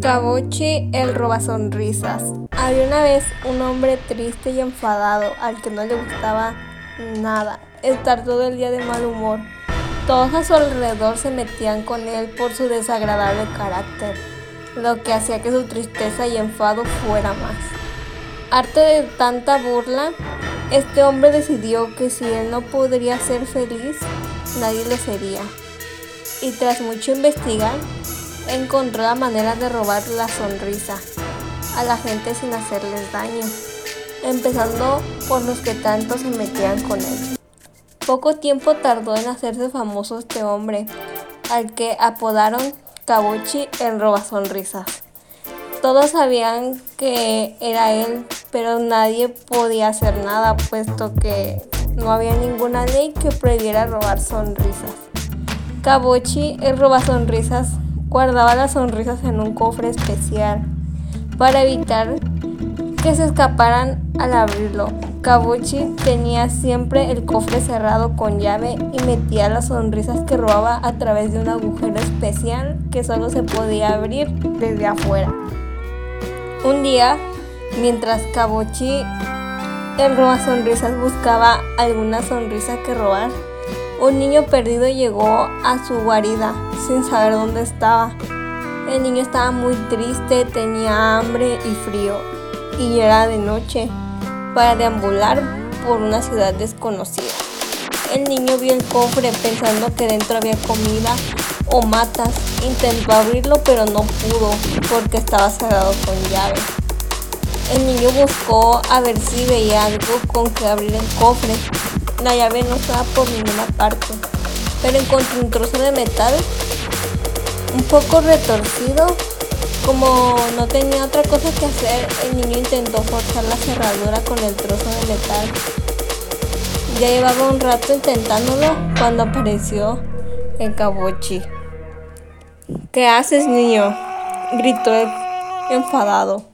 Kabuchi el roba sonrisas. Había una vez un hombre triste y enfadado al que no le gustaba nada estar todo el día de mal humor. Todos a su alrededor se metían con él por su desagradable carácter, lo que hacía que su tristeza y enfado fuera más. Harto de tanta burla, este hombre decidió que si él no podría ser feliz, nadie lo sería. Y tras mucho investigar, encontró la manera de robar la sonrisa a la gente sin hacerles daño, empezando por los que tanto se metían con él. Poco tiempo tardó en hacerse famoso este hombre, al que apodaron Kabuchi el roba sonrisas. Todos sabían que era él, pero nadie podía hacer nada, puesto que no había ninguna ley que prohibiera robar sonrisas. Kabuchi el roba sonrisas guardaba las sonrisas en un cofre especial para evitar que se escaparan al abrirlo. Kabuchi tenía siempre el cofre cerrado con llave y metía las sonrisas que robaba a través de un agujero especial que solo se podía abrir desde afuera. Un día, mientras Kabuchi el roba sonrisas buscaba alguna sonrisa que robar, un niño perdido llegó a su guarida sin saber dónde estaba. El niño estaba muy triste, tenía hambre y frío y era de noche para deambular por una ciudad desconocida. El niño vio el cofre pensando que dentro había comida o matas. Intentó abrirlo pero no pudo porque estaba cerrado con llave. El niño buscó a ver si veía algo con que abrir el cofre, la llave no estaba por ninguna parte, pero encontró un trozo de metal un poco retorcido. Como no tenía otra cosa que hacer, el niño intentó forzar la cerradura con el trozo de metal. Ya llevaba un rato intentándolo cuando apareció el cabochi. ¿Qué haces, niño? gritó enfadado.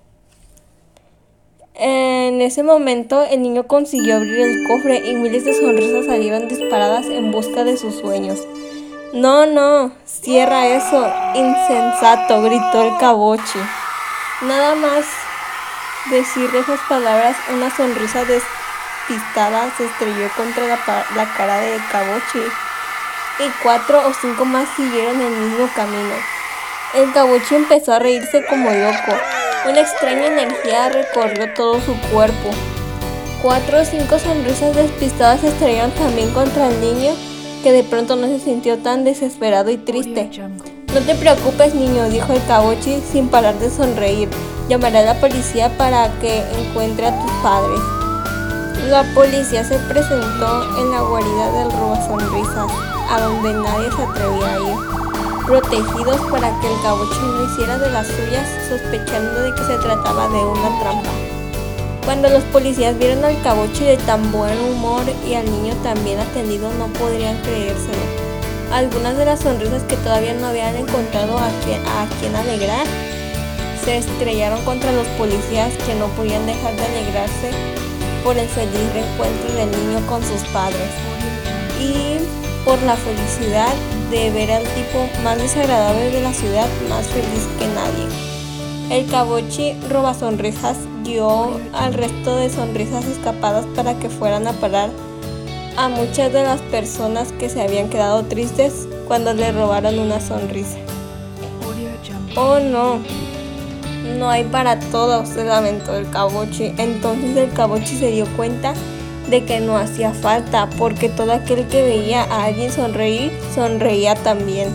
En ese momento el niño consiguió abrir el cofre y miles de sonrisas salieron disparadas en busca de sus sueños. No, no, cierra eso, insensato, gritó el cabochi. Nada más decir esas palabras, una sonrisa despistada se estrelló contra la, la cara de cabochi y cuatro o cinco más siguieron el mismo camino. El cabochi empezó a reírse como loco. Una extraña energía recorrió todo su cuerpo. Cuatro o cinco sonrisas despistadas se estrellaron también contra el niño, que de pronto no se sintió tan desesperado y triste. No te preocupes, niño, dijo el cabochi sin parar de sonreír. Llamaré a la policía para que encuentre a tus padres. La policía se presentó en la guarida del roba sonrisas, a donde nadie se atrevía a ir protegidos para que el cabocho no hiciera de las suyas, sospechando de que se trataba de una trampa. Cuando los policías vieron al cabocho de tan buen humor y al niño tan bien atendido, no podrían creérselo. Algunas de las sonrisas que todavía no habían encontrado a quien, a alegrar se estrellaron contra los policías que no podían dejar de alegrarse por el feliz reencuentro del niño con sus padres y por la felicidad de ver al tipo más desagradable de la ciudad más feliz que nadie. El cabochi roba sonrisas dio al resto de sonrisas escapadas para que fueran a parar a muchas de las personas que se habían quedado tristes cuando le robaron una sonrisa. Oh no, no hay para todos, se lamentó el cabochi. Entonces el cabochi se dio cuenta de que no hacía falta, porque todo aquel que veía a alguien sonreír, sonreía también.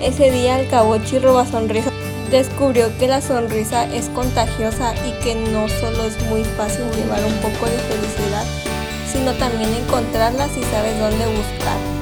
Ese día el cabochi roba sonrisa descubrió que la sonrisa es contagiosa y que no solo es muy fácil llevar un poco de felicidad, sino también encontrarla si sabes dónde buscar.